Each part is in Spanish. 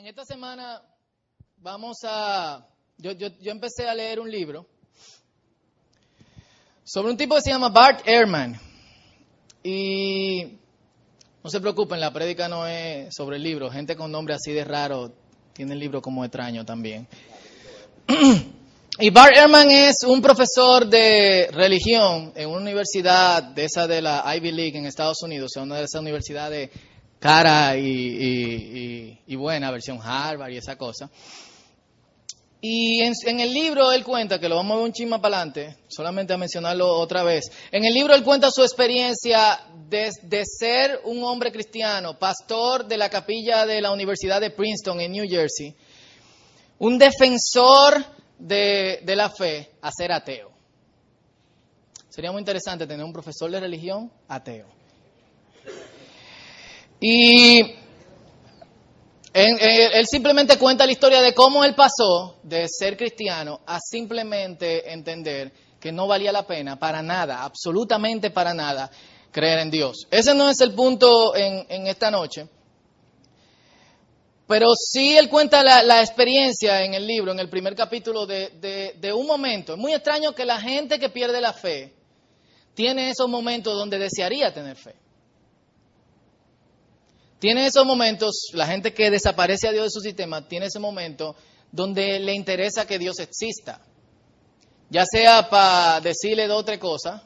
En esta semana vamos a... Yo, yo, yo empecé a leer un libro sobre un tipo que se llama Bart Ehrman. Y no se preocupen, la prédica no es sobre el libro. Gente con nombre así de raro tiene el libro como extraño también. Y Bart Ehrman es un profesor de religión en una universidad de esa de la Ivy League en Estados Unidos, una de esas universidades cara y, y, y, y buena, versión Harvard y esa cosa. Y en, el libro él cuenta, que lo vamos a ver un chisme para adelante, solamente a mencionarlo otra vez. En el libro él cuenta su experiencia de, de, ser un hombre cristiano, pastor de la capilla de la Universidad de Princeton en New Jersey, un defensor de, de la fe, a ser ateo. Sería muy interesante tener un profesor de religión ateo. Y él, él, simplemente cuenta la historia de cómo él pasó de ser cristiano a simplemente entender que no valía la pena para nada, absolutamente para nada, creer en Dios. Ese no es el punto en, esta noche. Pero sí él cuenta la, experiencia en el libro, en el primer capítulo, de, de un momento. Es muy extraño que la gente que pierde la fe tiene esos momentos donde desearía tener fe. Tiene esos momentos, la gente que desaparece a Dios de su sistema, tiene ese momento donde le interesa que Dios exista. Ya sea para decirle dos o tres cosas,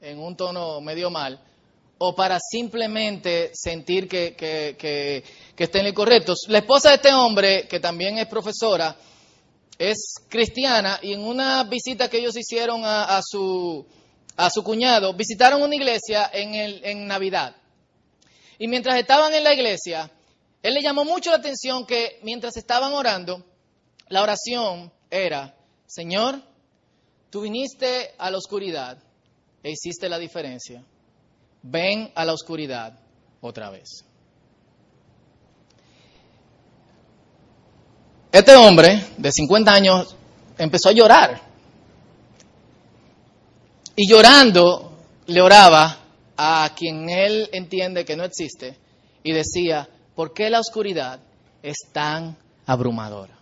en un tono medio mal, o para simplemente sentir que, que, que, que estén incorrectos. La esposa de este hombre, que también es profesora, es cristiana y en una visita que ellos hicieron a, a, su, a su cuñado, visitaron una iglesia en, el, en Navidad. Y mientras estaban en la iglesia, él le llamó mucho la atención que mientras estaban orando, la oración era, Señor, tú viniste a la oscuridad e hiciste la diferencia. Ven a la oscuridad otra vez. Este hombre de 50 años empezó a llorar. Y llorando le oraba a quien él entiende que no existe y decía, ¿por qué la oscuridad es tan abrumadora?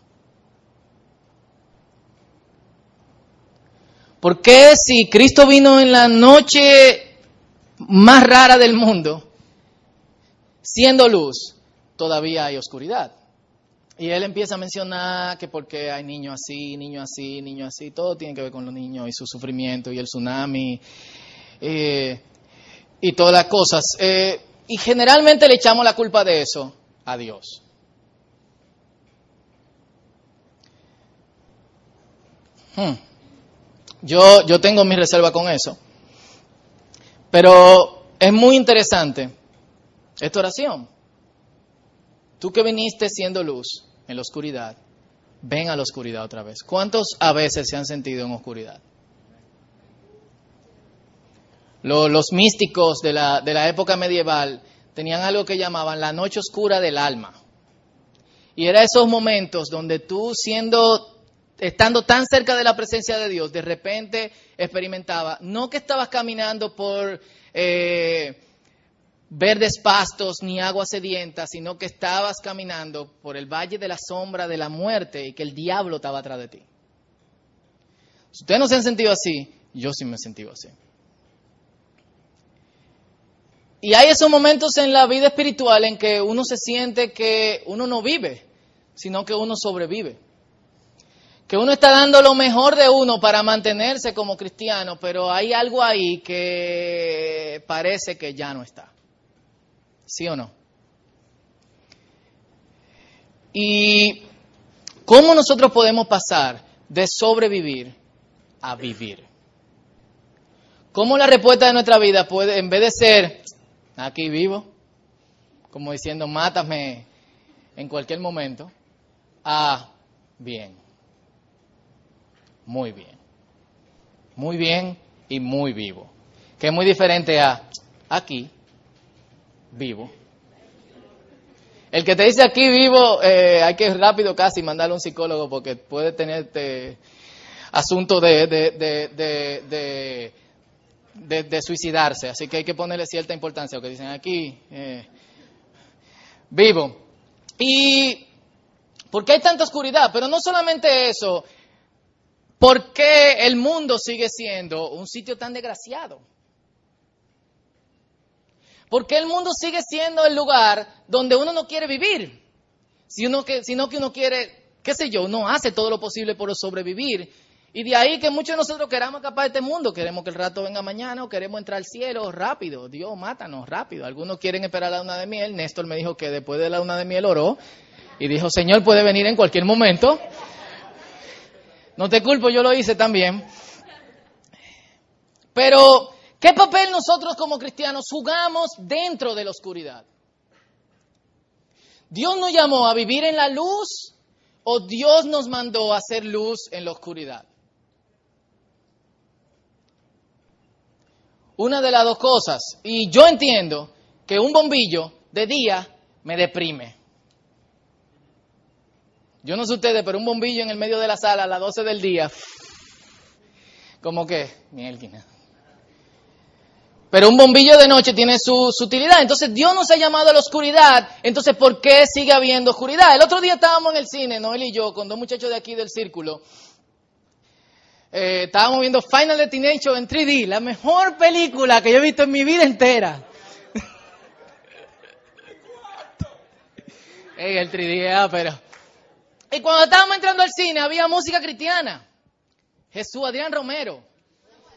¿Por qué si Cristo vino en la noche más rara del mundo, siendo luz, todavía hay oscuridad? Y él empieza a mencionar que porque hay niños así, niños así, niños así, todo tiene que ver con los niños y su sufrimiento y el tsunami. Eh, y todas las cosas. Eh, y generalmente le echamos la culpa de eso a Dios. Hmm. Yo, yo tengo mi reserva con eso. Pero es muy interesante esta oración. Tú que viniste siendo luz en la oscuridad, ven a la oscuridad otra vez. ¿Cuántos a veces se han sentido en oscuridad? Los, místicos de la, de la época medieval tenían algo que llamaban la noche oscura del alma. Y era esos momentos donde tú siendo estando tan cerca de la presencia de Dios, de repente experimentaba, no que estabas caminando por eh, verdes pastos ni agua sedienta, sino que estabas caminando por el valle de la sombra de la muerte y que el diablo estaba atrás de ti. Si ustedes no se han sentido así, yo sí me he sentido así. Y hay esos momentos en la vida espiritual en que uno se siente que uno no vive, sino que uno sobrevive. Que uno está dando lo mejor de uno para mantenerse como cristiano, pero hay algo ahí que parece que ya no está. ¿Sí o no? ¿Y cómo nosotros podemos pasar de sobrevivir a vivir? ¿Cómo la respuesta de nuestra vida puede, en vez de ser, aquí vivo, como diciendo, mátame en cualquier momento, a bien, muy bien, muy bien y muy vivo, que es muy diferente a aquí, vivo. El que te dice aquí vivo, eh, hay que rápido casi mandarle a un psicólogo porque puede tener este asunto de, de, de, de, de, suicidarse. Así que hay que ponerle cierta importancia. Lo que dicen aquí, eh, vivo. Y ¿Por qué hay tanta oscuridad? Pero no solamente eso, ¿por qué el mundo sigue siendo un sitio tan desgraciado? ¿Por qué el mundo sigue siendo el lugar donde uno no quiere vivir? Sino que, sino que uno quiere, qué sé yo, uno hace todo lo posible por sobrevivir. Y de ahí que muchos de nosotros queramos escapar de este mundo, queremos que el rato venga mañana o queremos entrar al cielo rápido. Dios, mátanos rápido. Algunos quieren esperar la luna de miel. Néstor me dijo que después de la luna de miel oró y dijo, Señor, puede venir en cualquier momento. No te culpo, yo lo hice también. Pero, ¿qué papel nosotros como cristianos jugamos dentro de la oscuridad? ¿Dios nos llamó a vivir en la luz o Dios nos mandó a hacer luz en la oscuridad? Una de las dos cosas. Y yo entiendo que un bombillo de día me deprime. Yo no sé ustedes, pero un bombillo en el medio de la sala a las 12 del día, como que, mielquina. Pero un bombillo de noche tiene su, utilidad. Entonces Dios nos ha llamado a la oscuridad. Entonces, ¿por qué sigue habiendo oscuridad? El otro día estábamos en el cine, Noel y yo, con dos muchachos de aquí del círculo. Eh, estábamos viendo Final Destination en 3D, la mejor película que yo he visto en mi vida entera. el 3D, ah, pero... Y cuando estábamos entrando al cine había música cristiana. Jesús Adrián Romero.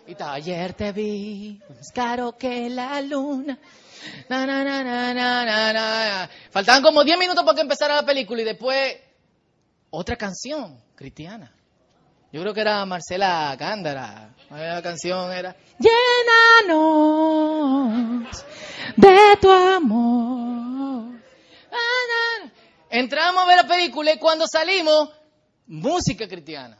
Y estaba, ayer te vi, más caro que la luna. Na, na, na, na, na, na, Faltaban como 10 minutos para que empezara la película y después otra canción cristiana. Yo creo que era Marcela Gándara. La canción era Llénanos de tu amor. Entramos a ver la película y cuando salimos, música cristiana.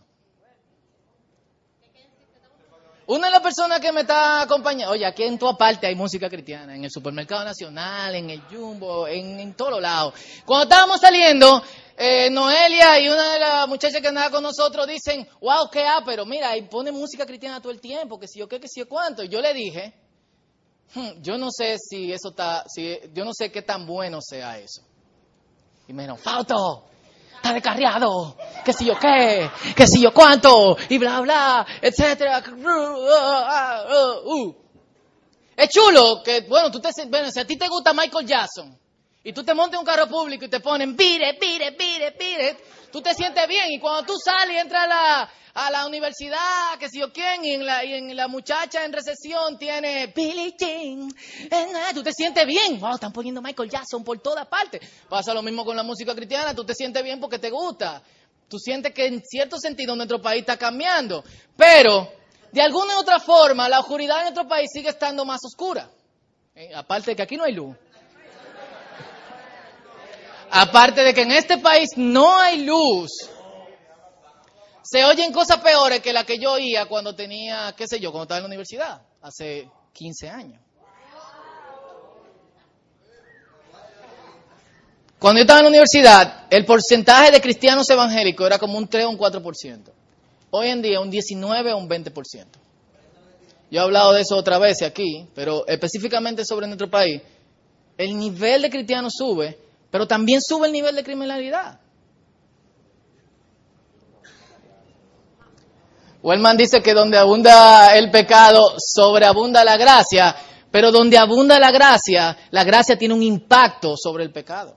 Una de las personas que me está acompañando, oye, aquí en toda parte hay música cristiana, en el supermercado nacional, en el Jumbo, en, en todos lados. Cuando estábamos saliendo, eh, Noelia y una de las muchachas que andaba con nosotros dicen, wow, qué ah, pero mira, y pone música cristiana todo el tiempo, que si yo qué, que si yo cuánto. Yo le dije, hmm, yo no sé si eso está, si, yo no sé qué tan bueno sea eso. Y me dijo, Fausto, está descarriado, que si yo qué, que si yo cuánto, y bla, bla, etcétera. Uh. Es chulo que, bueno, tú te, bueno, si a ti te gusta Michael Jackson, y tú te montas en un carro público y te ponen, pire, pire, pire, pire, tú te sientes bien, y cuando tú sales y entras a la, a la universidad, que si yo quién, y en la, y en la muchacha en recesión tiene Billie Jean, tú te sientes bien, wow, están poniendo Michael Jackson por todas partes. Pasa lo mismo con la música cristiana, tú te sientes bien porque te gusta. Tú sientes que en cierto sentido nuestro país está cambiando, pero de alguna u otra forma la oscuridad en nuestro país sigue estando más oscura. Eh, aparte de que aquí no hay luz. Aparte de que en este país no hay luz se oyen cosas peores que las que yo oía cuando tenía, qué sé yo, cuando estaba en la universidad, hace 15 años. Cuando yo estaba en la universidad, el porcentaje de cristianos evangélicos era como un 3 o un 4%. Hoy en día un 19 o un 20%. Yo he hablado de eso otra vez aquí, pero específicamente sobre nuestro país, el nivel de cristianos sube, pero también sube el nivel de criminalidad. Wellman dice que donde abunda el pecado, sobreabunda la gracia, pero donde abunda la gracia, la gracia tiene un impacto sobre el pecado.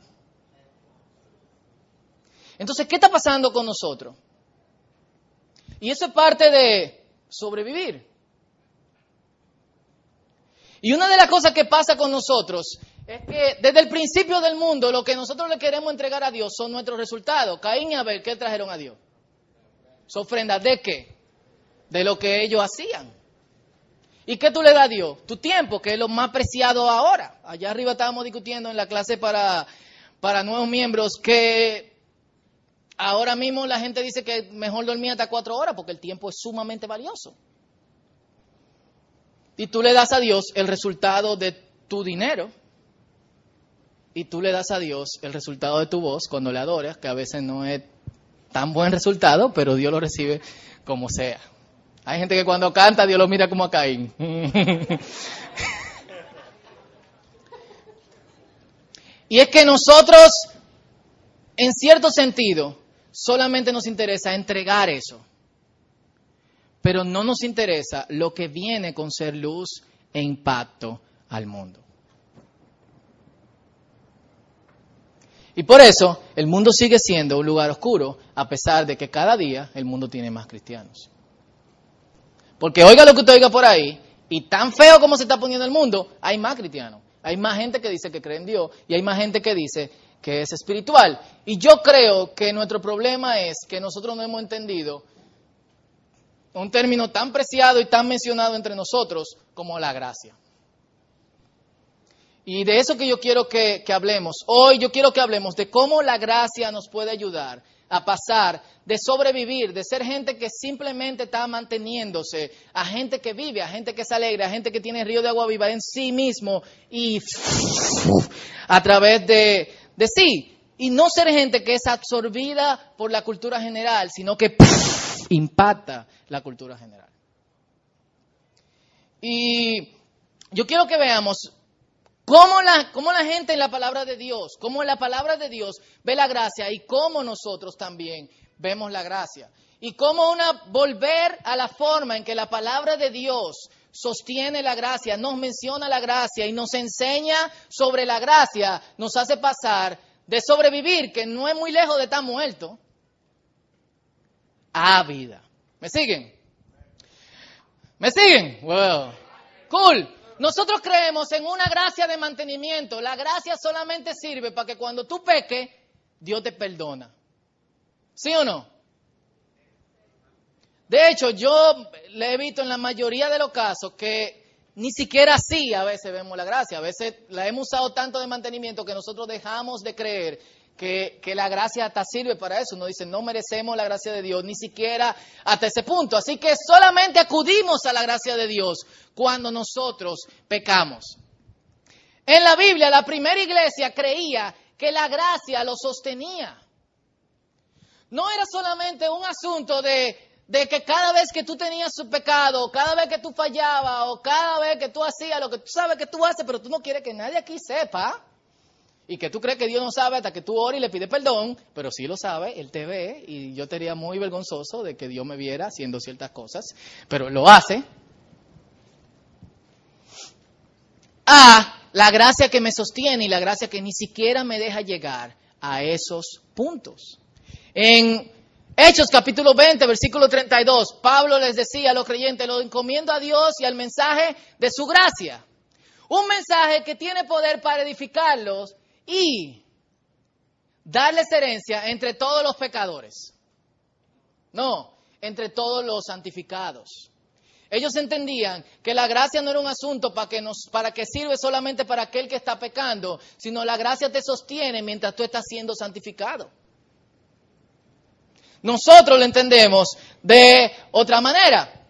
Entonces, ¿qué está pasando con nosotros? Y eso es parte de sobrevivir. Y una de las cosas que pasa con nosotros es que desde el principio del mundo lo que nosotros le queremos entregar a Dios son nuestros resultados. Caín y Abel, ¿qué trajeron a Dios? Su ofrenda de qué? de lo que ellos hacían. ¿Y qué tú le das a Dios? Tu tiempo, que es lo más preciado ahora. Allá arriba estábamos discutiendo en la clase para, para nuevos miembros que ahora mismo la gente dice que mejor dormir hasta cuatro horas porque el tiempo es sumamente valioso. Y tú le das a Dios el resultado de tu dinero. Y tú le das a Dios el resultado de tu voz cuando le adoras, que a veces no es tan buen resultado, pero Dios lo recibe como sea. Hay gente que cuando canta Dios lo mira como a Caín. y es que nosotros en cierto sentido, solamente nos interesa entregar eso. Pero no nos interesa lo que viene con ser luz e impacto al mundo. Y por eso el mundo sigue siendo un lugar oscuro, a pesar de que cada día el mundo tiene más cristianos. Porque oiga lo que usted oiga por ahí, y tan feo como se está poniendo el mundo, hay más cristianos. Hay más gente que dice que cree en Dios y hay más gente que dice que es espiritual. Y yo creo que nuestro problema es que nosotros no hemos entendido un término tan preciado y tan mencionado entre nosotros como la gracia. Y de eso que yo quiero que, hablemos. Hoy yo quiero que hablemos de cómo la gracia nos puede ayudar a pasar de sobrevivir, de ser gente que simplemente está manteniéndose, a gente que vive, a gente que se alegra, a gente que tiene río de agua viva en sí mismo y a través de sí. Y no ser gente que es absorbida por la cultura general, sino que impacta la cultura general. Y yo quiero que veamos Cómo la, la gente en la palabra de Dios, cómo la palabra de Dios ve la gracia y cómo nosotros también vemos la gracia. Y cómo una volver a la forma en que la palabra de Dios sostiene la gracia, nos menciona la gracia y nos enseña sobre la gracia, nos hace pasar de sobrevivir, que no es muy lejos de estar muerto, a vida. ¿Me siguen? ¿Me siguen? Well, cool. Nosotros creemos en una gracia de mantenimiento. La gracia solamente sirve para que cuando tú peques, Dios te perdona. ¿Sí o no? De hecho, yo le he visto en la mayoría de los casos que ni siquiera así a veces vemos la gracia. A veces la hemos usado tanto de mantenimiento que nosotros dejamos de creer que, la gracia hasta sirve para eso. Uno dice, no merecemos la gracia de Dios, ni siquiera hasta ese punto. Así que solamente acudimos a la gracia de Dios cuando nosotros pecamos. En la Biblia, la primera iglesia creía que la gracia lo sostenía. No era solamente un asunto de, que cada vez que tú tenías su pecado, cada vez que tú fallabas, o cada vez que tú hacías lo que tú sabes que tú haces, pero tú no quieres que nadie aquí sepa y que tú crees que Dios no sabe hasta que tú ores y le pides perdón, pero sí lo sabe, Él te ve y yo sería muy vergonzoso de que Dios me viera haciendo ciertas cosas, pero lo hace. A la gracia que me sostiene y la gracia que ni siquiera me deja llegar a esos puntos. En Hechos capítulo 20, versículo 32, Pablo les decía a los creyentes, lo encomiendo a Dios y al mensaje de su gracia. Un mensaje que tiene poder para edificarlos y darles herencia entre todos los pecadores. No, entre todos los santificados. Ellos entendían que la gracia no era un asunto para que, nos, para que sirve solamente para aquel que está pecando, sino la gracia te sostiene mientras tú estás siendo santificado. Nosotros lo entendemos de otra manera.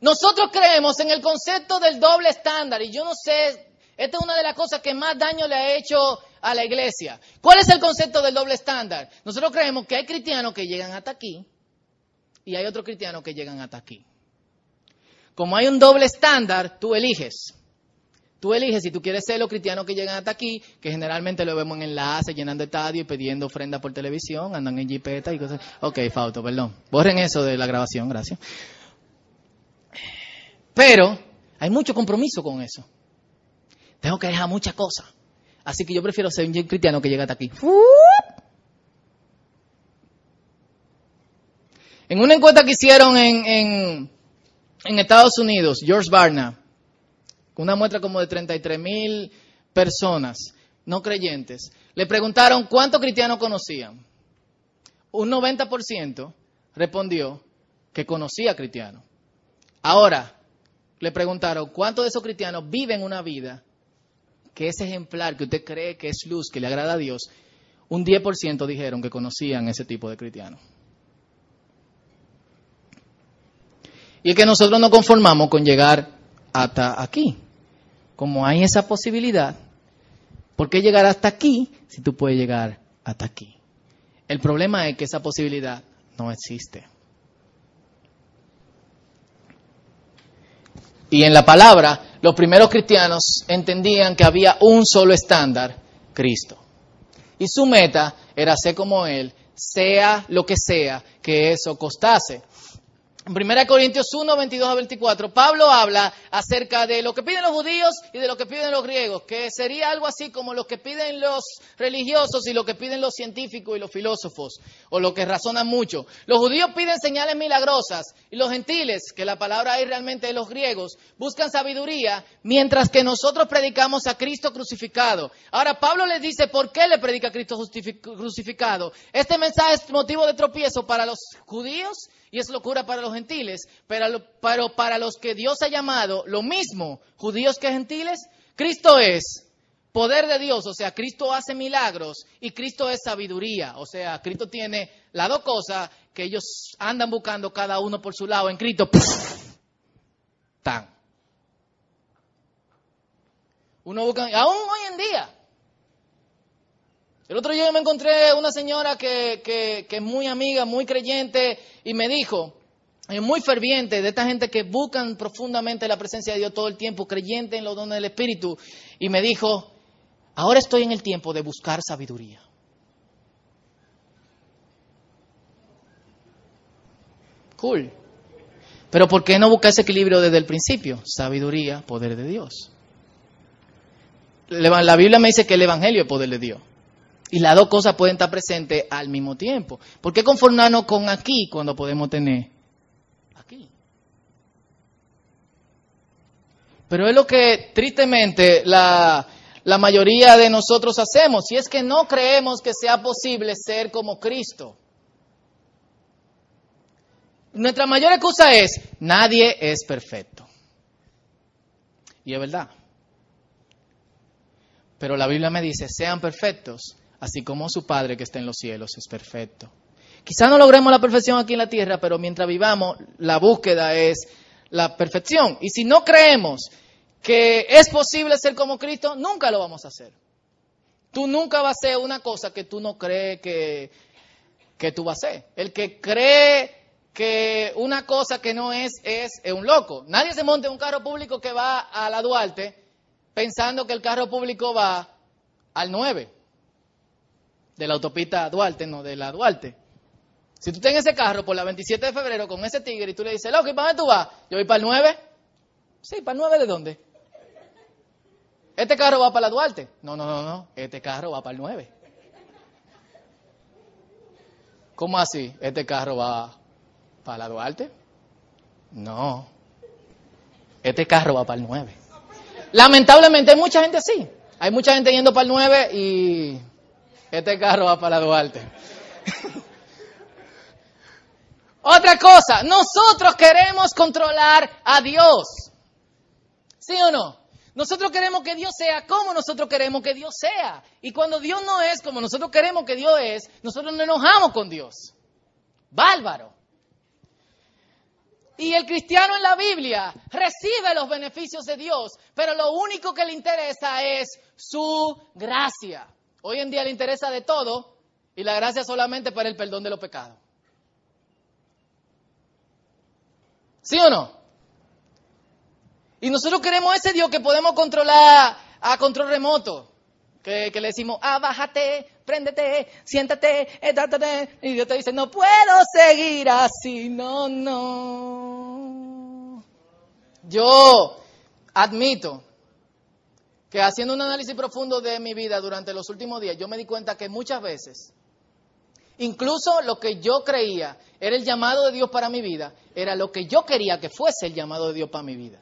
Nosotros creemos en el concepto del doble estándar y yo no sé esta es una de las cosas que más daño le ha hecho a la iglesia. ¿Cuál es el concepto del doble estándar? Nosotros creemos que hay cristianos que llegan hasta aquí y hay otros cristianos que llegan hasta aquí. Como hay un doble estándar, tú eliges. Tú eliges si tú quieres ser los cristianos que llegan hasta aquí, que generalmente lo vemos en enlaces, llenando estadios pidiendo ofrenda por televisión, andan en jipeta y cosas. Ok, Fauto, perdón. Borren eso de la grabación, gracias. Pero hay mucho compromiso con eso. Tengo que dejar muchas cosas. Así que yo prefiero ser un cristiano que llega hasta aquí. En una encuesta que hicieron en, Estados Unidos, George Barna, una muestra como de 33 mil personas no creyentes, le preguntaron cuántos cristianos conocían. Un 90% respondió que conocía cristianos. Ahora, le preguntaron cuántos de esos cristianos viven una vida que ese ejemplar que usted cree que es luz, que le agrada a Dios, un 10% dijeron que conocían ese tipo de cristianos. Y que nosotros no conformamos con llegar hasta aquí. Como hay esa posibilidad, ¿por qué llegar hasta aquí si tú puedes llegar hasta aquí? El problema es que esa posibilidad no existe. Y en la palabra los primeros cristianos entendían que había un solo estándar, Cristo. y su meta era ser como Él, sea lo que sea que eso costase. En 1 Corintios 1, 22 a 24, Pablo habla acerca de lo que piden los judíos y de lo que piden los griegos, que sería algo así como lo que piden los religiosos y lo que piden los científicos y los filósofos, o lo que razonan mucho. Los judíos piden señales milagrosas y los gentiles, que la palabra ahí realmente es los griegos, buscan sabiduría, mientras que nosotros predicamos a Cristo crucificado. Ahora, Pablo les dice por qué le predica a Cristo crucificado. Este mensaje es motivo de tropiezo para los judíos y es locura para los gentiles, pero, para los que Dios ha llamado, lo mismo, judíos que gentiles, Cristo es poder de Dios, o sea, Cristo hace milagros y Cristo es sabiduría, o sea, Cristo tiene las dos cosas que ellos andan buscando cada uno por su lado en Cristo. Tan. Uno busca, aún hoy en día, el otro día me encontré una señora que, es muy amiga, muy creyente, y me dijo, muy ferviente, de esta gente que buscan profundamente la presencia de Dios todo el tiempo, creyente en los dones del Espíritu, y me dijo, ahora estoy en el tiempo de buscar sabiduría. Cool. Pero ¿por qué no buscar ese equilibrio desde el principio? Sabiduría, poder de Dios. La Biblia me dice que el Evangelio es poder de Dios. Y las dos cosas pueden estar presentes al mismo tiempo. ¿Por qué conformarnos con aquí cuando podemos tener aquí? Pero es lo que tristemente la, mayoría de nosotros hacemos, si es que no creemos que sea posible ser como Cristo. Nuestra mayor excusa es, nadie es perfecto. Y es verdad. Pero la Biblia me dice, sean perfectos así como su Padre que está en los cielos es perfecto. Quizá no logremos la perfección aquí en la tierra, pero mientras vivamos, la búsqueda es la perfección. Y si no creemos que es posible ser como Cristo, nunca lo vamos a hacer. Tú nunca vas a hacer una cosa que tú no crees que, que tú vas a hacer. El que cree que una cosa que no es, es, un loco. Nadie se monta en un carro público que va a la Duarte pensando que el carro público va al 9 de la autopista Duarte, no, de la Duarte. Si tú tienes ese carro por la 27 de febrero con ese tigre y tú le dices, loco, ¿y para dónde tú vas? Yo voy para el 9. Sí, ¿para el 9 de dónde? Este carro va para la Duarte. No, no, no, no. Este carro va para el 9. ¿Cómo así? ¿Este carro va para la Duarte? No. Este carro va para el 9. Lamentablemente hay mucha gente así. Hay mucha gente yendo para el 9 y este carro va para Duarte. Otra cosa, nosotros queremos controlar a Dios. ¿Sí o no? Nosotros queremos que Dios sea como nosotros queremos que Dios sea. Y cuando Dios no es como nosotros queremos que Dios es, nosotros nos enojamos con Dios. Bárbaro. Y el cristiano en la Biblia recibe los beneficios de Dios, pero lo único que le interesa es su gracia. Hoy en día le interesa de todo y la gracia solamente para el perdón de los pecados. ¿Sí o no? Y nosotros queremos ese Dios que podemos controlar a control remoto. Que, le decimos, ah, bájate, préndete, siéntate, etátate. Y Dios te dice, no puedo seguir así, no, no. Yo admito que haciendo un análisis profundo de mi vida durante los últimos días, yo me di cuenta que muchas veces, incluso lo que yo creía era el llamado de Dios para mi vida, era lo que yo quería que fuese el llamado de Dios para mi vida.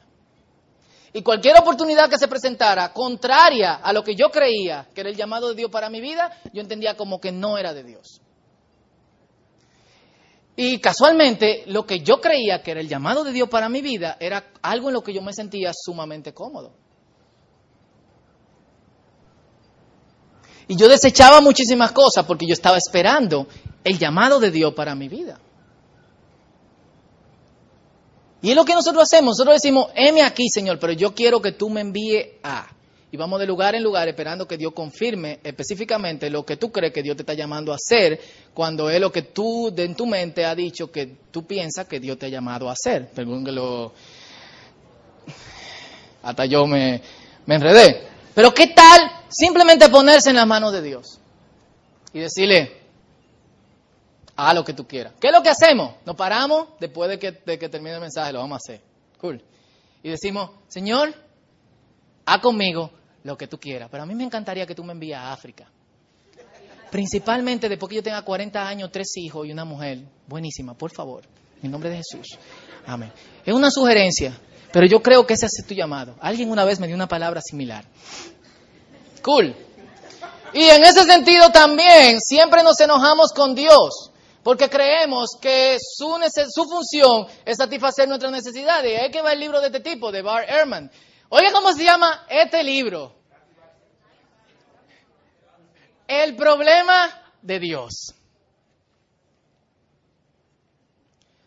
Y cualquier oportunidad que se presentara contraria a lo que yo creía que era el llamado de Dios para mi vida, yo entendía como que no era de Dios. Y casualmente, lo que yo creía que era el llamado de Dios para mi vida era algo en lo que yo me sentía sumamente cómodo. Y yo desechaba muchísimas cosas porque yo estaba esperando el llamado de Dios para mi vida. Y es lo que nosotros hacemos. Nosotros decimos, heme aquí, Señor, pero yo quiero que tú me envíes a. Y vamos de lugar en lugar esperando que Dios confirme específicamente lo que tú crees que Dios te está llamando a hacer, cuando es lo que tú en tu mente ha dicho que tú piensas que Dios te ha llamado a hacer. Perdón que lo... Hasta yo me, me enredé. Pero ¿qué tal simplemente ponerse en las manos de Dios? y decirle, haz lo que tú quieras. ¿Qué es lo que hacemos? Nos paramos después de que, termine el mensaje, lo vamos a hacer. Cool. Y decimos, Señor, haz conmigo lo que tú quieras. Pero a mí me encantaría que tú me envíes a África. Principalmente después que yo tenga 40 años, tres hijos y una mujer. Buenísima, por favor. En nombre de Jesús. Amén. Es una sugerencia, pero yo creo que ese es tu llamado. Alguien una vez me dio una palabra similar. Cool. Y en ese sentido también siempre nos enojamos con Dios porque creemos que su, su función es satisfacer nuestras necesidades. Y hay que ver el libro de este tipo, de Bar Ehrman. Oiga cómo se llama este libro. El problema de Dios.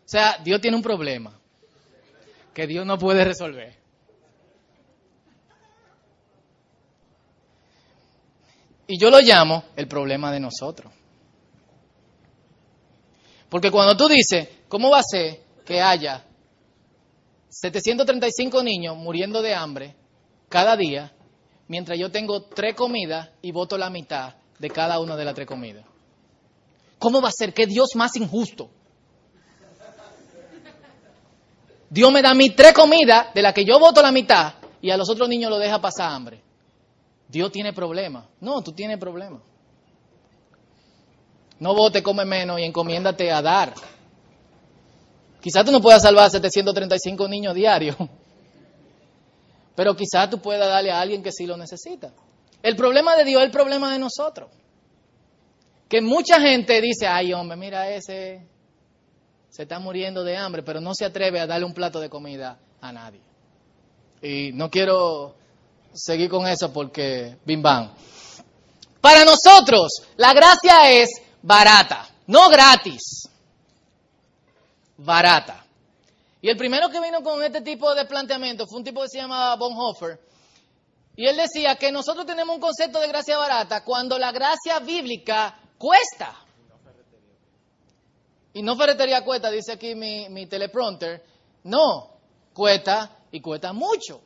O sea, Dios tiene un problema que Dios no puede resolver. Y yo lo llamo el problema de nosotros. Porque cuando tú dices, ¿cómo va a ser que haya 735 niños muriendo de hambre cada día, mientras yo tengo tres comidas y voto la mitad de cada una de las tres comidas? ¿Cómo va a ser? que Dios más injusto? Dios me da mi tres comidas de las que yo voto la mitad y a los otros niños lo deja pasar hambre. Dios tiene problemas. No, tú tienes problemas. No vote, come menos y encomiéndate a dar. Quizás tú no puedas salvar a 735 niños diarios, pero quizás tú puedas darle a alguien que sí lo necesita. El problema de Dios es el problema de nosotros. Que mucha gente dice, ay hombre, mira ese, se está muriendo de hambre, pero no se atreve a darle un plato de comida a nadie. Y no quiero seguir con eso porque bim bam. Para nosotros, la gracia es barata, no gratis, barata. Y el primero que vino con este tipo de planteamiento fue un tipo que se llamaba Bonhoeffer. Y él decía que nosotros tenemos un concepto de gracia barata cuando la gracia bíblica cuesta. Y no ferretería cuesta, dice aquí mi, mi teleprompter. No, cuesta y cuesta mucho.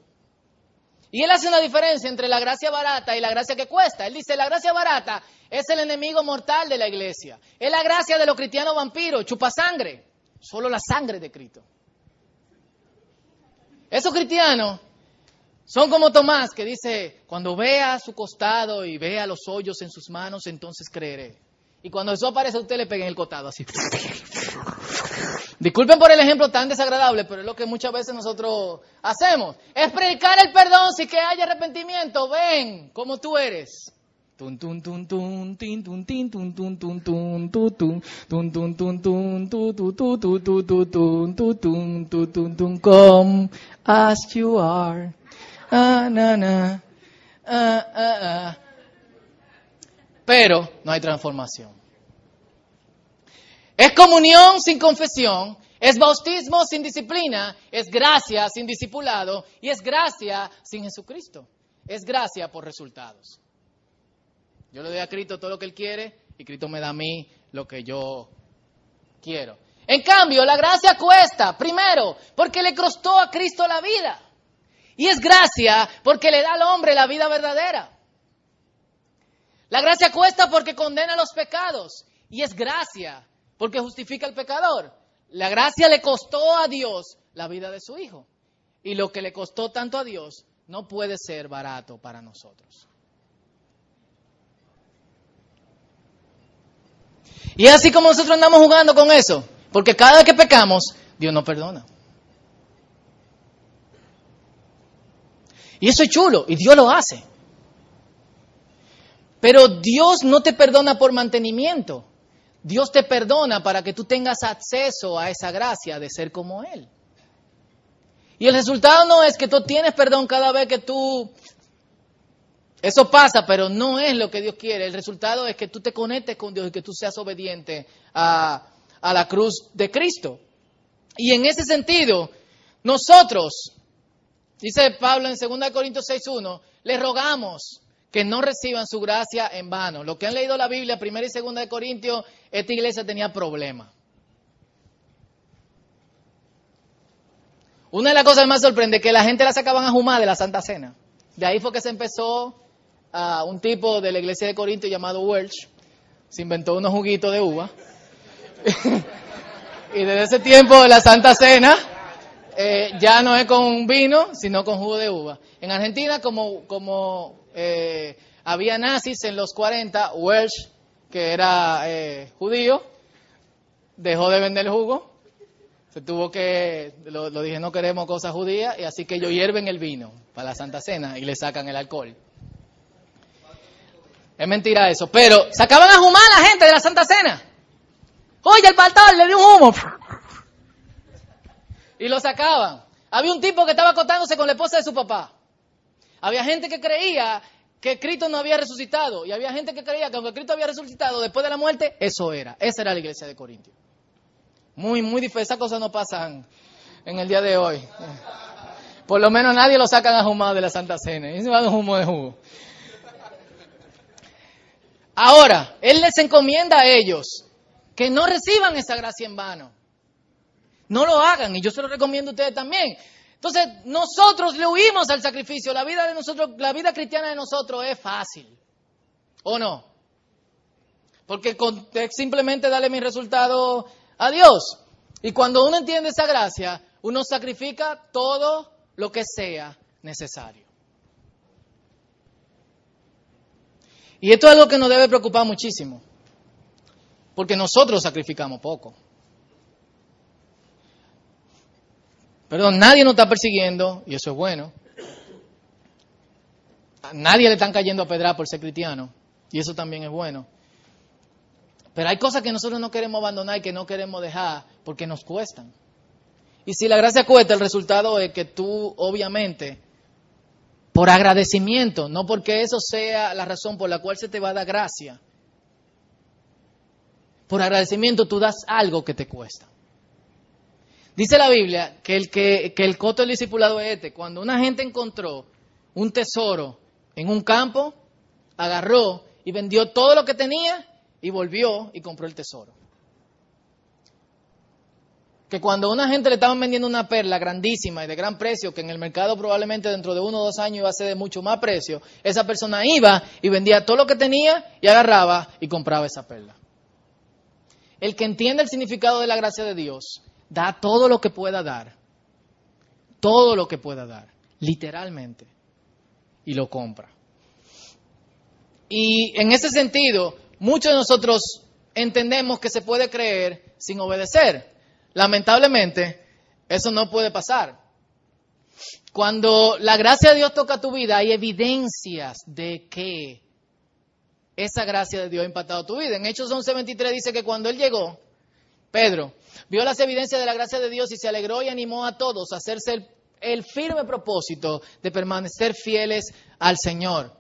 Y él hace una diferencia entre la gracia barata y la gracia que cuesta. Él dice, la gracia barata es el enemigo mortal de la iglesia. Es la gracia de los cristianos vampiros, chupa sangre. Solo la sangre de Cristo. Esos cristianos son como Tomás que dice, cuando vea su costado y vea los hoyos en sus manos, entonces creeré. Y cuando eso aparece, usted le pega en el costado así. Disculpen por el ejemplo tan desagradable, pero es lo que muchas veces nosotros hacemos. Es predicar el perdón si que haya arrepentimiento. Ven como tú eres. Come as you are. Ah, na, na. Ah, ah, ah. Pero no hay transformación. Es comunión sin confesión, es bautismo sin disciplina, es gracia sin discipulado y es gracia sin Jesucristo. Es gracia por resultados. Yo le doy a Cristo todo lo que Él quiere y Cristo me da a mí lo que yo quiero. En cambio, la gracia cuesta, primero, porque le costó a Cristo la vida. Y es gracia porque le da al hombre la vida verdadera. La gracia cuesta porque condena los pecados. Y es gracia porque justifica al pecador. La gracia le costó a Dios la vida de su hijo. Y lo que le costó tanto a Dios no puede ser barato para nosotros. Y así como nosotros andamos jugando con eso. Porque cada vez que pecamos, Dios nos perdona. Y eso es chulo, y Dios lo hace. Pero Dios no te perdona por mantenimiento. Dios te perdona para que tú tengas acceso a esa gracia de ser como Él. Y el resultado no es que tú tienes perdón cada vez que tú... Eso pasa, pero no es lo que Dios quiere. El resultado es que tú te conectes con Dios y que tú seas obediente a, a la cruz de Cristo. Y en ese sentido, nosotros, dice Pablo en 2 Corintios 6.1, le rogamos que no reciban su gracia en vano. Los que han leído la Biblia, primera y segunda de Corintios, esta iglesia tenía problemas. Una de las cosas más sorprende es que la gente la sacaban a jumar de la Santa Cena. De ahí fue que se empezó a un tipo de la iglesia de Corinto llamado Welch. se inventó unos juguitos de uva. y desde ese tiempo la Santa Cena eh, ya no es con vino, sino con jugo de uva. En Argentina, como, como eh, había nazis en los 40, Welsh, que era eh, judío, dejó de vender jugo. Se tuvo que, lo, dije, no queremos cosas judías, y así que ellos hierven el vino para la Santa Cena y le sacan el alcohol. Es mentira eso, pero sacaban a fumar a la gente de la Santa Cena. Oye, el pastor le dio un humo. Y lo sacaban. Había un tipo que estaba acostándose con la esposa de su papá. Había gente que creía que Cristo no había resucitado. Y había gente que creía que aunque Cristo había resucitado después de la muerte, eso era. Esa era la iglesia de Corintio. Muy, muy difícil. Esas cosas no pasan en el día de hoy. Por lo menos nadie lo sacan a fumar de la Santa Cena. Y se va un humo de jugo. Ahora, Él les encomienda a ellos que no reciban esa gracia en vano. No lo hagan y yo se lo recomiendo a ustedes también. Entonces, nosotros le huimos al sacrificio. La vida de nosotros, la vida cristiana de nosotros es fácil. ¿O no? Porque es simplemente darle mi resultado a Dios. Y cuando uno entiende esa gracia, uno sacrifica todo lo que sea necesario. Y esto es algo que nos debe preocupar muchísimo, porque nosotros sacrificamos poco. Perdón, nadie nos está persiguiendo, y eso es bueno. Nadie le están cayendo a pedrar por ser cristiano, y eso también es bueno. Pero hay cosas que nosotros no queremos abandonar y que no queremos dejar porque nos cuestan. Y si la gracia cuesta, el resultado es que tú, obviamente, por agradecimiento, no porque eso sea la razón por la cual se te va a dar gracia. Por agradecimiento tú das algo que te cuesta. Dice la Biblia que el, coto del discipulado es este. Cuando una gente encontró un tesoro en un campo, agarró y vendió todo lo que tenía y volvió y compró el tesoro que cuando una gente le estaban vendiendo una perla grandísima y de gran precio, que en el mercado probablemente dentro de uno o dos años iba a ser de mucho más precio, esa persona iba y vendía todo lo que tenía y agarraba y compraba esa perla. El que entiende el significado de la gracia de Dios, da todo lo que pueda dar, todo lo que pueda dar, literalmente, y lo compra. Y en ese sentido, muchos de nosotros entendemos que se puede creer sin obedecer. Lamentablemente, eso no puede pasar. Cuando la gracia de Dios toca tu vida, hay evidencias de que esa gracia de Dios ha impactado tu vida. En Hechos 11:23 dice que cuando él llegó, Pedro vio las evidencias de la gracia de Dios y se alegró y animó a todos a hacerse el, firme propósito de permanecer fieles al Señor.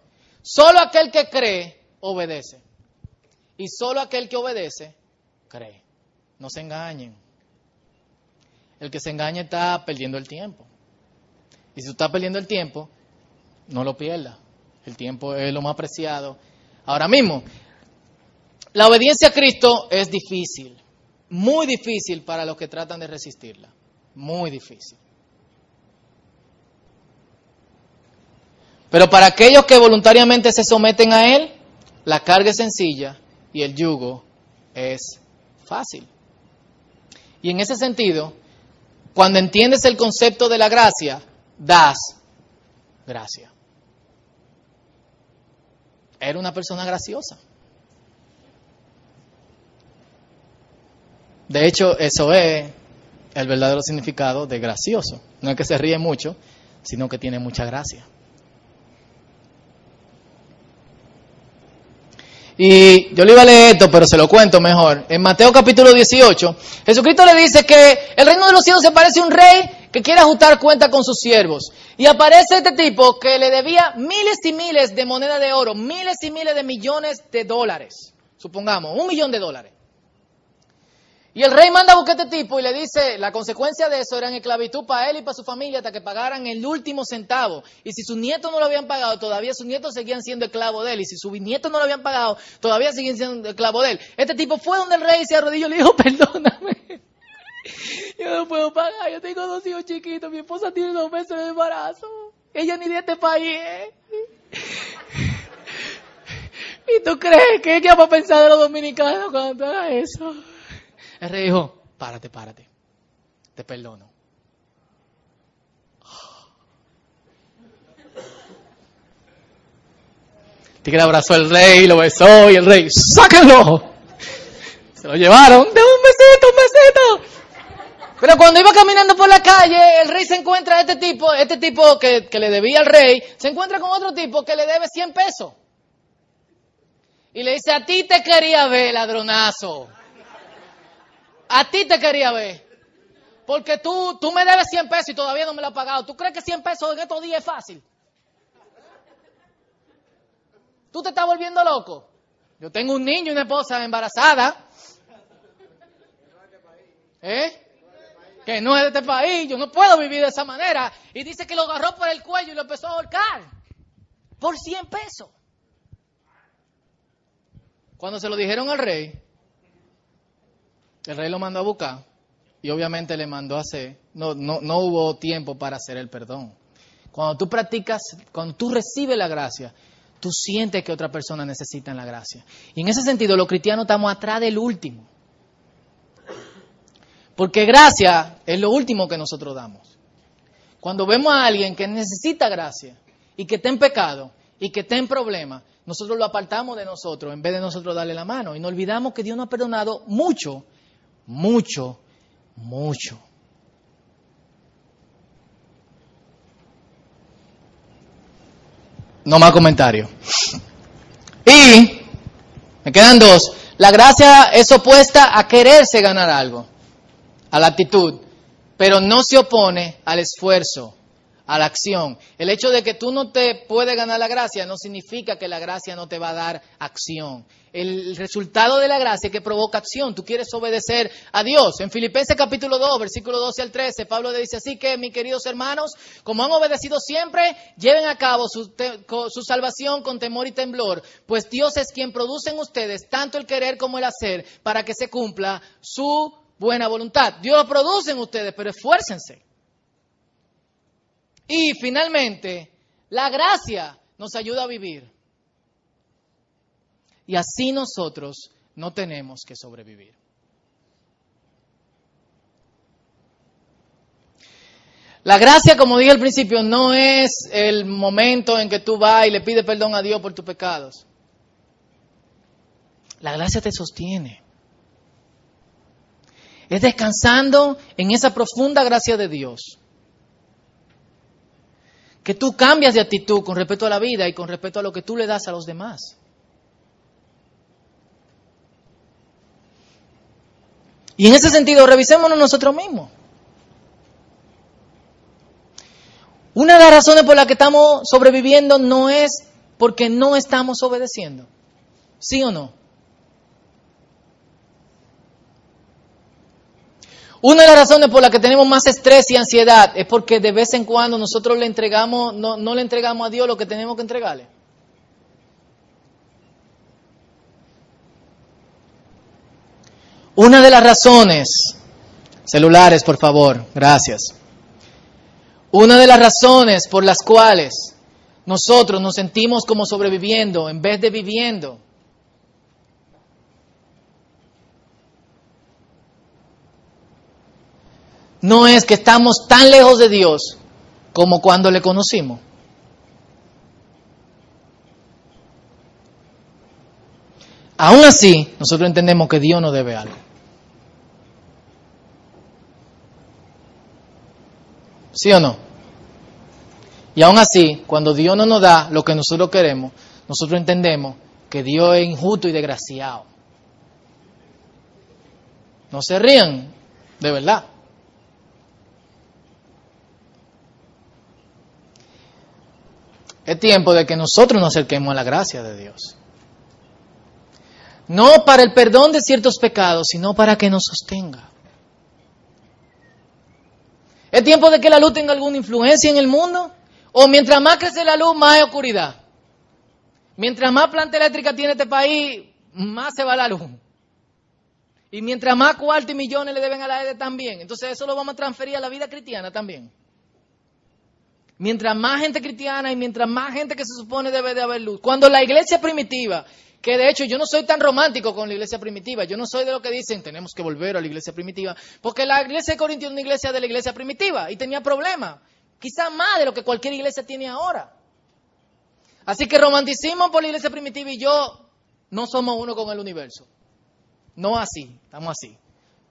Solo aquel que cree, obedece. Y solo aquel que obedece, cree. No se engañen. El que se engaña está perdiendo el tiempo. Y si tú estás perdiendo el tiempo, no lo pierdas. El tiempo es lo más preciado. Ahora mismo, la obediencia a Cristo es difícil, muy difícil para los que tratan de resistirla, muy difícil. Pero para aquellos que voluntariamente se someten a Él, la carga es sencilla y el yugo es fácil. Y en ese sentido, cuando entiendes el concepto de la gracia, das gracia. Era una persona graciosa. De hecho, eso es el verdadero significado de gracioso. No es que se ríe mucho, sino que tiene mucha gracia. Y yo le iba a leer esto, pero se lo cuento mejor. En Mateo capítulo 18, Jesucristo le dice que el reino de los cielos se parece a un rey que quiere ajustar cuenta con sus siervos. Y aparece este tipo que le debía miles y miles de moneda de oro, miles y miles de millones de dólares. Supongamos, un millón de dólares. Y el rey manda a buscar a este tipo y le dice, la consecuencia de eso era esclavitud para él y para su familia hasta que pagaran el último centavo. Y si sus nietos no lo habían pagado, todavía sus nietos seguían siendo esclavos de él. Y si sus nietos no lo habían pagado, todavía seguían siendo esclavos de él. Este tipo fue donde el rey se arrodilló y le dijo, perdóname. Yo no puedo pagar, yo tengo dos hijos chiquitos, mi esposa tiene dos meses de embarazo. Ella ni de este país ¿Y tú crees que qué vamos a pensar de los dominicanos cuando haga eso? El rey dijo, párate, párate. Te perdono. tigre abrazó al rey, lo besó y el rey, ¡sáquenlo! Se lo llevaron, de un besito, un besito. Pero cuando iba caminando por la calle, el rey se encuentra a este tipo, este tipo que, que le debía al rey, se encuentra con otro tipo que le debe 100 pesos. Y le dice, a ti te quería ver, ladronazo. A ti te quería ver. Porque tú, tú me debes 100 pesos y todavía no me lo has pagado. ¿Tú crees que 100 pesos en estos días es fácil? ¿Tú te estás volviendo loco? Yo tengo un niño y una esposa embarazada. ¿Eh? Que no es de este país. Yo no puedo vivir de esa manera. Y dice que lo agarró por el cuello y lo empezó a ahorcar. Por 100 pesos. Cuando se lo dijeron al rey, el rey lo mandó a buscar y obviamente le mandó a hacer. No, no, no hubo tiempo para hacer el perdón. Cuando tú practicas, cuando tú recibes la gracia, tú sientes que otra persona necesita la gracia. Y en ese sentido, los cristianos estamos atrás del último. Porque gracia es lo último que nosotros damos. Cuando vemos a alguien que necesita gracia y que está en pecado y que está en problema, nosotros lo apartamos de nosotros en vez de nosotros darle la mano. Y no olvidamos que Dios nos ha perdonado mucho, mucho, mucho. No más comentarios. Y, me quedan dos. La gracia es opuesta a quererse ganar algo, a la actitud, pero no se opone al esfuerzo a la acción. El hecho de que tú no te puedes ganar la gracia no significa que la gracia no te va a dar acción. El resultado de la gracia es que provoca acción. Tú quieres obedecer a Dios. En Filipenses capítulo 2, versículo 12 al 13, Pablo le dice así que, mis queridos hermanos, como han obedecido siempre, lleven a cabo su, su salvación con temor y temblor, pues Dios es quien produce en ustedes tanto el querer como el hacer para que se cumpla su buena voluntad. Dios produce en ustedes, pero esfuércense. Y finalmente, la gracia nos ayuda a vivir. Y así nosotros no tenemos que sobrevivir. La gracia, como dije al principio, no es el momento en que tú vas y le pides perdón a Dios por tus pecados. La gracia te sostiene. Es descansando en esa profunda gracia de Dios que tú cambias de actitud con respecto a la vida y con respecto a lo que tú le das a los demás. Y en ese sentido, revisémonos nosotros mismos. Una de las razones por las que estamos sobreviviendo no es porque no estamos obedeciendo. ¿Sí o no? Una de las razones por las que tenemos más estrés y ansiedad es porque de vez en cuando nosotros le entregamos, no, no le entregamos a Dios lo que tenemos que entregarle. Una de las razones, celulares por favor, gracias. Una de las razones por las cuales nosotros nos sentimos como sobreviviendo en vez de viviendo no es que estamos tan lejos de Dios como cuando le conocimos. Aún así, nosotros entendemos que Dios nos debe algo. ¿Sí o no? Y aún así, cuando Dios no nos da lo que nosotros queremos, nosotros entendemos que Dios es injusto y desgraciado. No se rían, de verdad. Es tiempo de que nosotros nos acerquemos a la gracia de Dios. No para el perdón de ciertos pecados, sino para que nos sostenga. Es tiempo de que la luz tenga alguna influencia en el mundo. O mientras más crece la luz, más hay oscuridad. Mientras más planta eléctrica tiene este país, más se va la luz. Y mientras más cuartos y millones le deben a la EDE también. Entonces eso lo vamos a transferir a la vida cristiana también. Mientras más gente cristiana y mientras más gente que se supone debe de haber luz. Cuando la iglesia primitiva, que de hecho yo no soy tan romántico con la iglesia primitiva, yo no soy de lo que dicen tenemos que volver a la iglesia primitiva, porque la iglesia de Corintios es una iglesia de la iglesia primitiva y tenía problemas, quizá más de lo que cualquier iglesia tiene ahora. Así que romanticismo por la iglesia primitiva y yo no somos uno con el universo. No así, estamos así.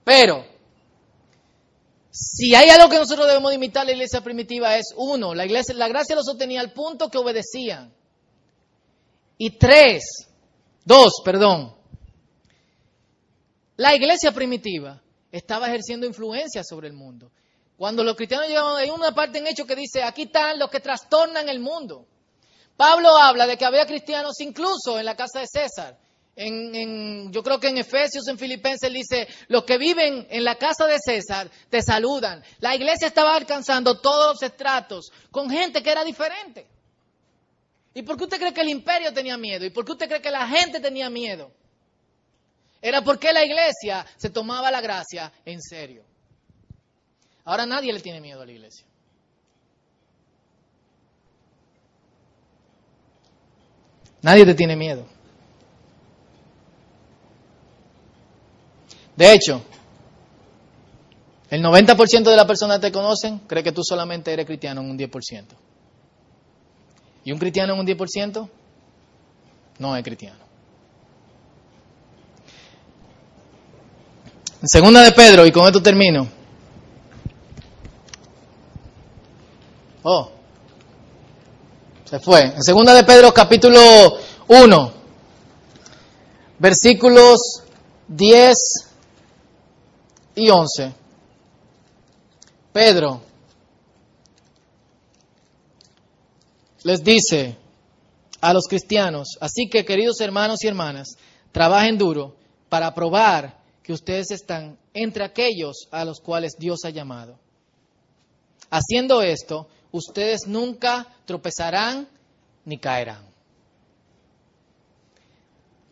Pero, si hay algo que nosotros debemos imitar la iglesia primitiva es, uno, la, iglesia, la gracia lo sostenía al punto que obedecían. Y tres, Dos, perdón. La iglesia primitiva estaba ejerciendo influencia sobre el mundo. Cuando los cristianos llegaban, hay una parte en hecho que dice, aquí están los que trastornan el mundo. Pablo habla de que había cristianos incluso en la casa de César. En, yo creo que en Efesios, en Filipenses, dice, los que viven en la casa de César te saludan. La iglesia estaba alcanzando todos los estratos con gente que era diferente. ¿Y por qué usted cree que el imperio tenía miedo? ¿Y por qué usted cree que la gente tenía miedo? Era porque la iglesia se tomaba la gracia en serio. Ahora nadie le tiene miedo a la iglesia. Nadie te tiene miedo. De hecho, el 90% de las personas que te conocen cree que tú solamente eres cristiano en un 10%. ¿Y un cristiano en un 10%? No es cristiano. En segunda de Pedro, y con esto termino. Oh, se fue. En segunda de Pedro, capítulo 1, versículos 10 y 11. Pedro les dice a los cristianos, así que queridos hermanos y hermanas, trabajen duro para probar que ustedes están entre aquellos a los cuales Dios ha llamado. Haciendo esto, ustedes nunca tropezarán ni caerán.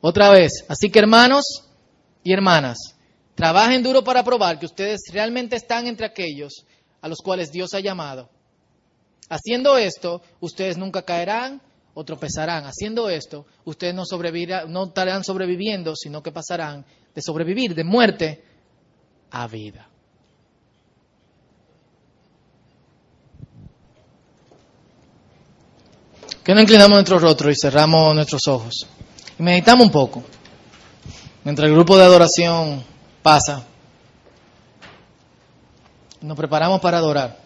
Otra vez, así que hermanos y hermanas, trabajen duro para probar que ustedes realmente están entre aquellos a los cuales Dios ha llamado. Haciendo esto, ustedes nunca caerán o tropezarán. Haciendo esto, ustedes no, no estarán sobreviviendo, sino que pasarán de sobrevivir, de muerte, a vida. Que no inclinamos nuestro rostro y cerramos nuestros ojos. Y meditamos un poco. Mientras el grupo de adoración pasa, nos preparamos para adorar.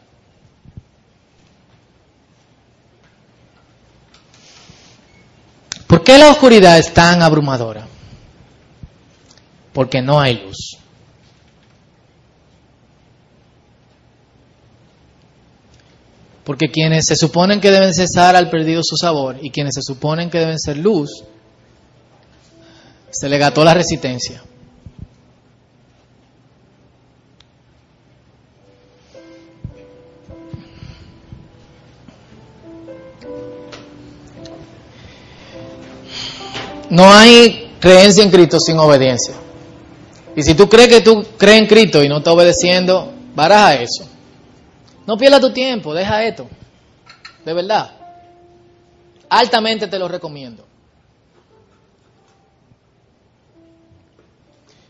¿Por qué la oscuridad es tan abrumadora? Porque no hay luz. Porque quienes se suponen que deben cesar han perdido su sabor y quienes se suponen que deben ser luz, se le gató la resistencia. No hay creencia en Cristo sin obediencia. Y si tú crees que tú crees en Cristo y no estás obedeciendo, baraja eso. No pierdas tu tiempo, deja esto. De verdad. Altamente te lo recomiendo.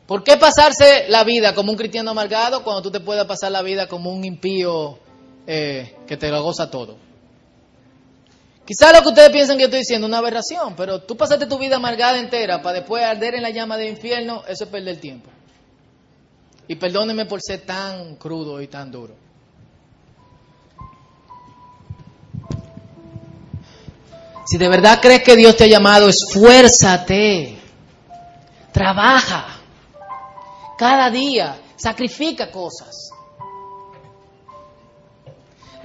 ¿Por qué pasarse la vida como un cristiano amargado cuando tú te puedes pasar la vida como un impío eh, que te lo goza todo? Quizás lo que ustedes piensan que yo estoy diciendo es una aberración, pero tú pasaste tu vida amargada entera para después arder en la llama del infierno, eso es perder tiempo. Y perdónenme por ser tan crudo y tan duro. Si de verdad crees que Dios te ha llamado, esfuérzate. Trabaja. Cada día. Sacrifica cosas.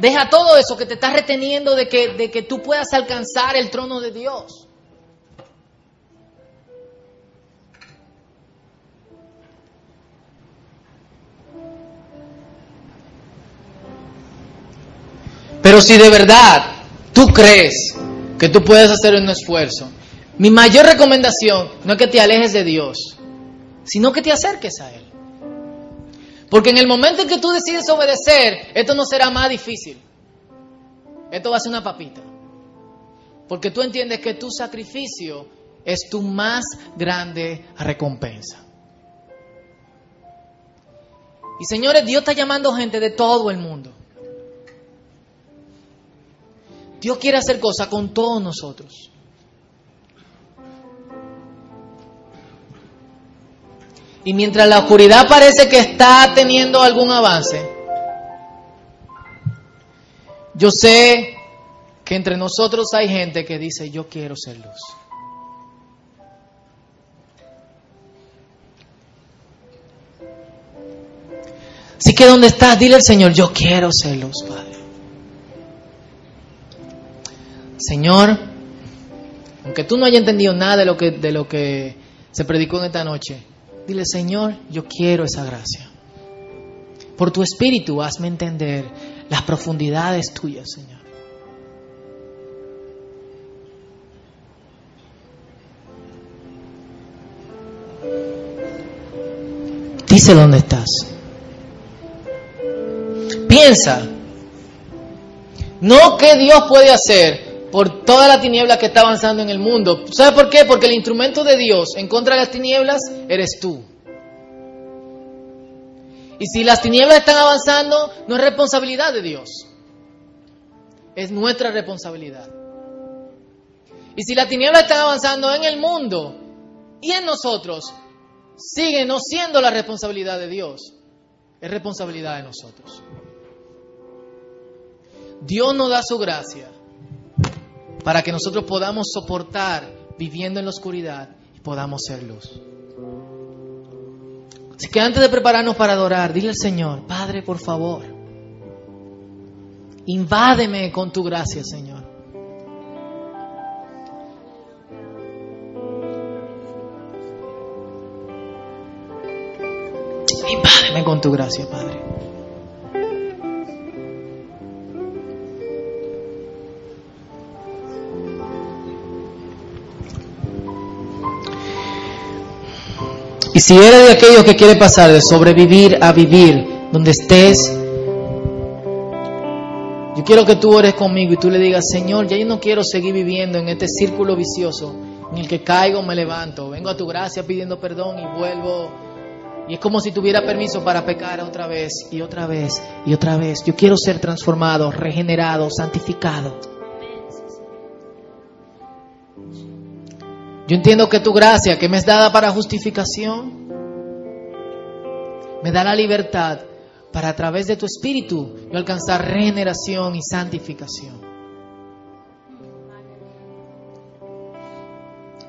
Deja todo eso que te está reteniendo de que, de que tú puedas alcanzar el trono de Dios. Pero si de verdad tú crees que tú puedes hacer un esfuerzo, mi mayor recomendación no es que te alejes de Dios, sino que te acerques a Él. Porque en el momento en que tú decides obedecer, esto no será más difícil. Esto va a ser una papita. Porque tú entiendes que tu sacrificio es tu más grande recompensa. Y señores, Dios está llamando gente de todo el mundo. Dios quiere hacer cosas con todos nosotros. Y mientras la oscuridad parece que está teniendo algún avance, yo sé que entre nosotros hay gente que dice, yo quiero ser luz. Así que donde estás, dile al Señor, yo quiero ser luz, Padre. Señor, aunque tú no hayas entendido nada de lo que, de lo que se predicó en esta noche, dile, Señor, yo quiero esa gracia. Por tu espíritu, hazme entender las profundidades tuyas, Señor. Dice dónde estás. Piensa. No qué Dios puede hacer por toda la tiniebla que está avanzando en el mundo. ¿Sabe por qué? Porque el instrumento de Dios en contra de las tinieblas eres tú. Y si las tinieblas están avanzando, no es responsabilidad de Dios. Es nuestra responsabilidad. Y si las tinieblas están avanzando en el mundo y en nosotros, sigue no siendo la responsabilidad de Dios, es responsabilidad de nosotros. Dios nos da su gracia para que nosotros podamos soportar viviendo en la oscuridad y podamos ser luz. Así que antes de prepararnos para adorar, dile al Señor, Padre, por favor, invádeme con tu gracia, Señor. Invádeme con tu gracia, Padre. Y si eres de aquellos que quiere pasar de sobrevivir a vivir donde estés, yo quiero que tú ores conmigo y tú le digas, Señor, ya yo no quiero seguir viviendo en este círculo vicioso en el que caigo, me levanto, vengo a tu gracia pidiendo perdón y vuelvo. Y es como si tuviera permiso para pecar otra vez y otra vez y otra vez. Yo quiero ser transformado, regenerado, santificado. Yo entiendo que tu gracia, que me es dada para justificación, me da la libertad para a través de tu espíritu yo alcanzar regeneración y santificación.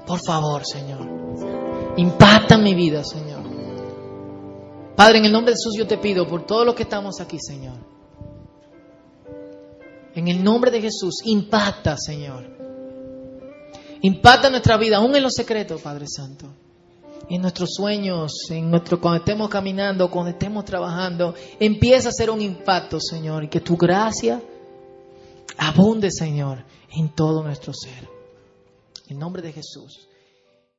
Por favor, Señor, impacta mi vida, Señor. Padre, en el nombre de Jesús yo te pido por todo lo que estamos aquí, Señor. En el nombre de Jesús, impacta, Señor. Impacta nuestra vida, aún en los secretos, Padre Santo. En nuestros sueños, en nuestro, cuando estemos caminando, cuando estemos trabajando, empieza a ser un impacto, Señor, y que tu gracia abunde, Señor, en todo nuestro ser. En nombre de Jesús.